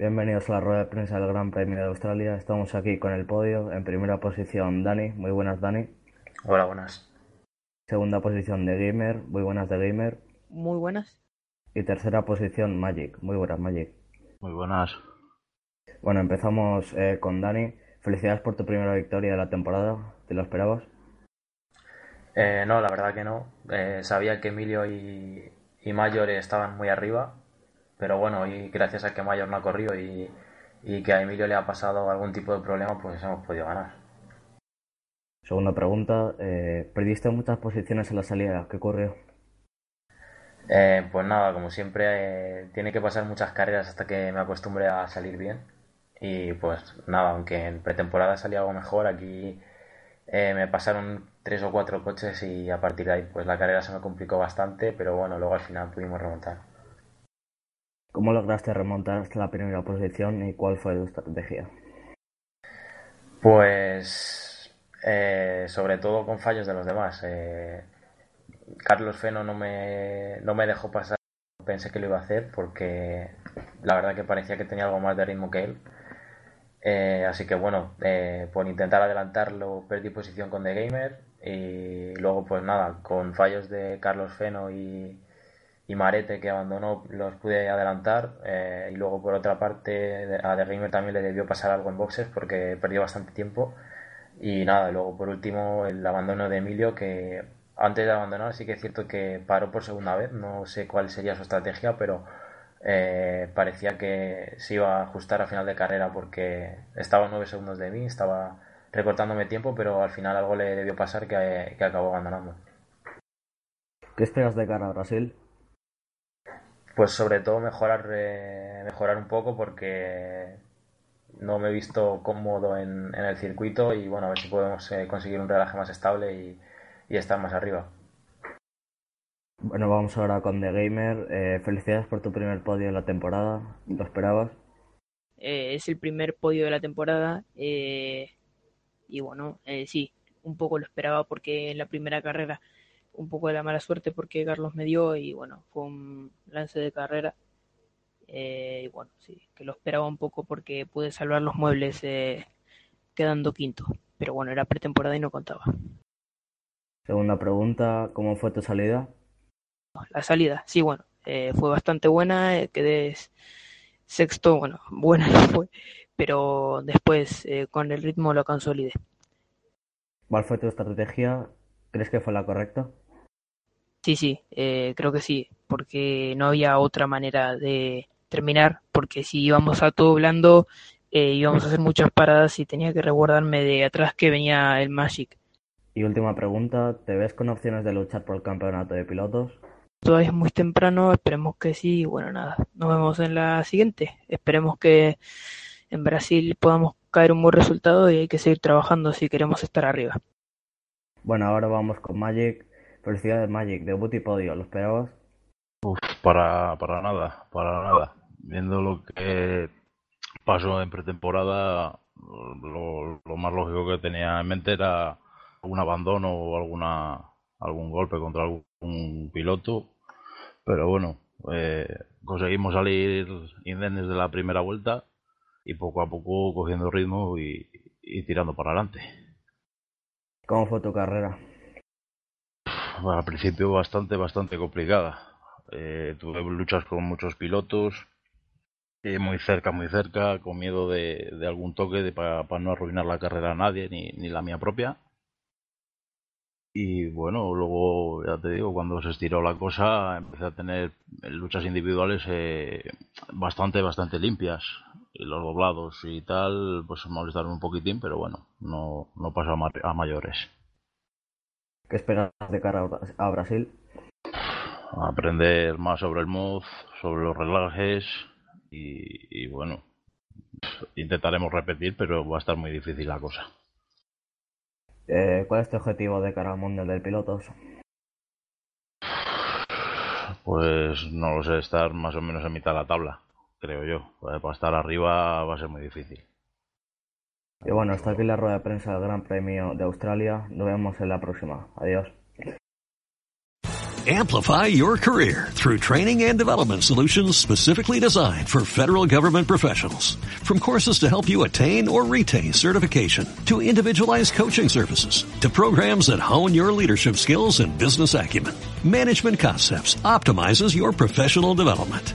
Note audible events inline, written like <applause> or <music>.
Bienvenidos a la rueda de prensa del Gran Premio de Australia. Estamos aquí con el podio. En primera posición, Dani. Muy buenas, Dani. Hola, buenas. Segunda posición de Gamer. Muy buenas, de Gamer. Muy buenas. Y tercera posición, Magic. Muy buenas, Magic. Muy buenas. Bueno, empezamos eh, con Dani. Felicidades por tu primera victoria de la temporada. ¿Te lo esperabas? Eh, no, la verdad que no. Eh, sabía que Emilio y, y Mayor estaban muy arriba pero bueno, y gracias a que Mayor no ha corrido y, que a Emilio le ha pasado algún tipo de problema, pues hemos podido ganar. Segunda pregunta, eh, ¿perdiste muchas posiciones en la salida? ¿Qué ocurrió? Eh, pues nada, como siempre, eh, tiene que pasar muchas carreras hasta que me acostumbre a salir bien. Y pues nada, aunque en pretemporada salía algo mejor, aquí me pasaron tres o cuatro coches y a partir de ahí pues la carrera se me complicó bastante, pero bueno, luego al final pudimos remontar. ¿Cómo lograste remontar hasta la primera posición y cuál fue tu estrategia? Pues eh, sobre todo con fallos de los demás. Eh, Carlos Feno no me, no me dejó pasar, pensé que lo iba a hacer porque la verdad que parecía que tenía algo más de ritmo que él. Eh, así que bueno, por intentar adelantarlo perdí posición con The Gamer y luego pues nada, con fallos de Carlos Feno y, y Marete que abandonó los pude adelantar eh, y luego por otra parte a The Gamer también le debió pasar algo en boxes porque perdió bastante tiempo y nada, luego por último el abandono de Emilio que antes de abandonar sí que es cierto que paró por segunda vez, no sé cuál sería su estrategia pero eh, parecía que se iba a ajustar a final de carrera porque estaba nueve segundos de mí, estaba recortándome tiempo pero al final algo le debió pasar que, que acabó abandonando. ¿Qué esperas de cara Brasil? Pues sobre todo mejorar, eh, mejorar un poco porque no me he visto cómodo en, el circuito y bueno, a ver si podemos eh, conseguir un relaje más estable y, estar más arriba. Bueno, vamos ahora con The Gamer. Eh, felicidades por tu primer podio de la temporada. ¿Lo esperabas? es el primer podio de la temporada y bueno, sí, un poco lo esperaba porque en la primera carrera un poco de la mala suerte porque Carlos me dio y bueno, fue un lance de carrera. Eh, y bueno, sí, que lo esperaba un poco porque pude salvar los muebles eh, quedando quinto. Pero bueno, era pretemporada y no contaba. Segunda pregunta, ¿cómo fue tu salida? La salida, sí, bueno, eh, fue bastante buena, quedé sexto, bueno, <laughs> buena no fue, pero después con el ritmo lo consolidé. ¿Cuál fue tu estrategia? ¿Crees que fue la correcta? Sí, sí, eh, creo que sí, porque no había otra manera de terminar, porque si íbamos a todo blando, eh, íbamos a hacer muchas paradas y tenía que resguardarme de atrás que venía el Magic. Y última pregunta, ¿te ves con opciones de luchar por el campeonato de pilotos? Todavía es muy temprano, esperemos que sí, bueno nada, nos vemos en la siguiente, esperemos que en Brasil podamos caer un buen resultado y hay que seguir trabajando si queremos estar arriba. Bueno, ahora vamos con Magic. Felicidades Magic, debut y podio, ¿lo esperabas? Para, para nada, para nada. Viendo lo que pasó en pretemporada, lo, lo más lógico que tenía en mente era algún abandono o alguna algún golpe contra algún piloto. Pero bueno, eh, conseguimos salir indemnes de la primera vuelta y poco a poco cogiendo ritmo y tirando para adelante. ¿Cómo fue tu carrera? al principio bastante, bastante complicada. Eh, tuve luchas con muchos pilotos, eh, muy cerca, muy cerca, con miedo de, algún toque para no arruinar la carrera a nadie, ni, ni, la mía propia. Y bueno, luego, ya te digo, cuando se estiró la cosa, empecé a tener luchas individuales eh, bastante, bastante limpias. Y los doblados y tal, pues molestaron un poquitín, pero bueno, no, no pasó a mayores. ¿Qué esperas de cara a Brasil? Aprender más sobre el mod, sobre los relajes, y, bueno, intentaremos repetir, pero va a estar muy difícil la cosa. Eh, ¿Cuál es tu objetivo de cara al Mundial del Pilotos? Pues no lo sé, estar más o menos en mitad de la tabla, creo yo. Para estar arriba va a ser muy difícil. Y bueno, está aquí la rueda de prensa del Gran Premio de Australia. Nos vemos en la próxima. Adiós. Amplify your career through training and development solutions specifically designed for federal government professionals. From courses to help you attain or retain certification, to individualized coaching services, to programs that hone your leadership skills and business acumen, Management Concepts optimizes your professional development.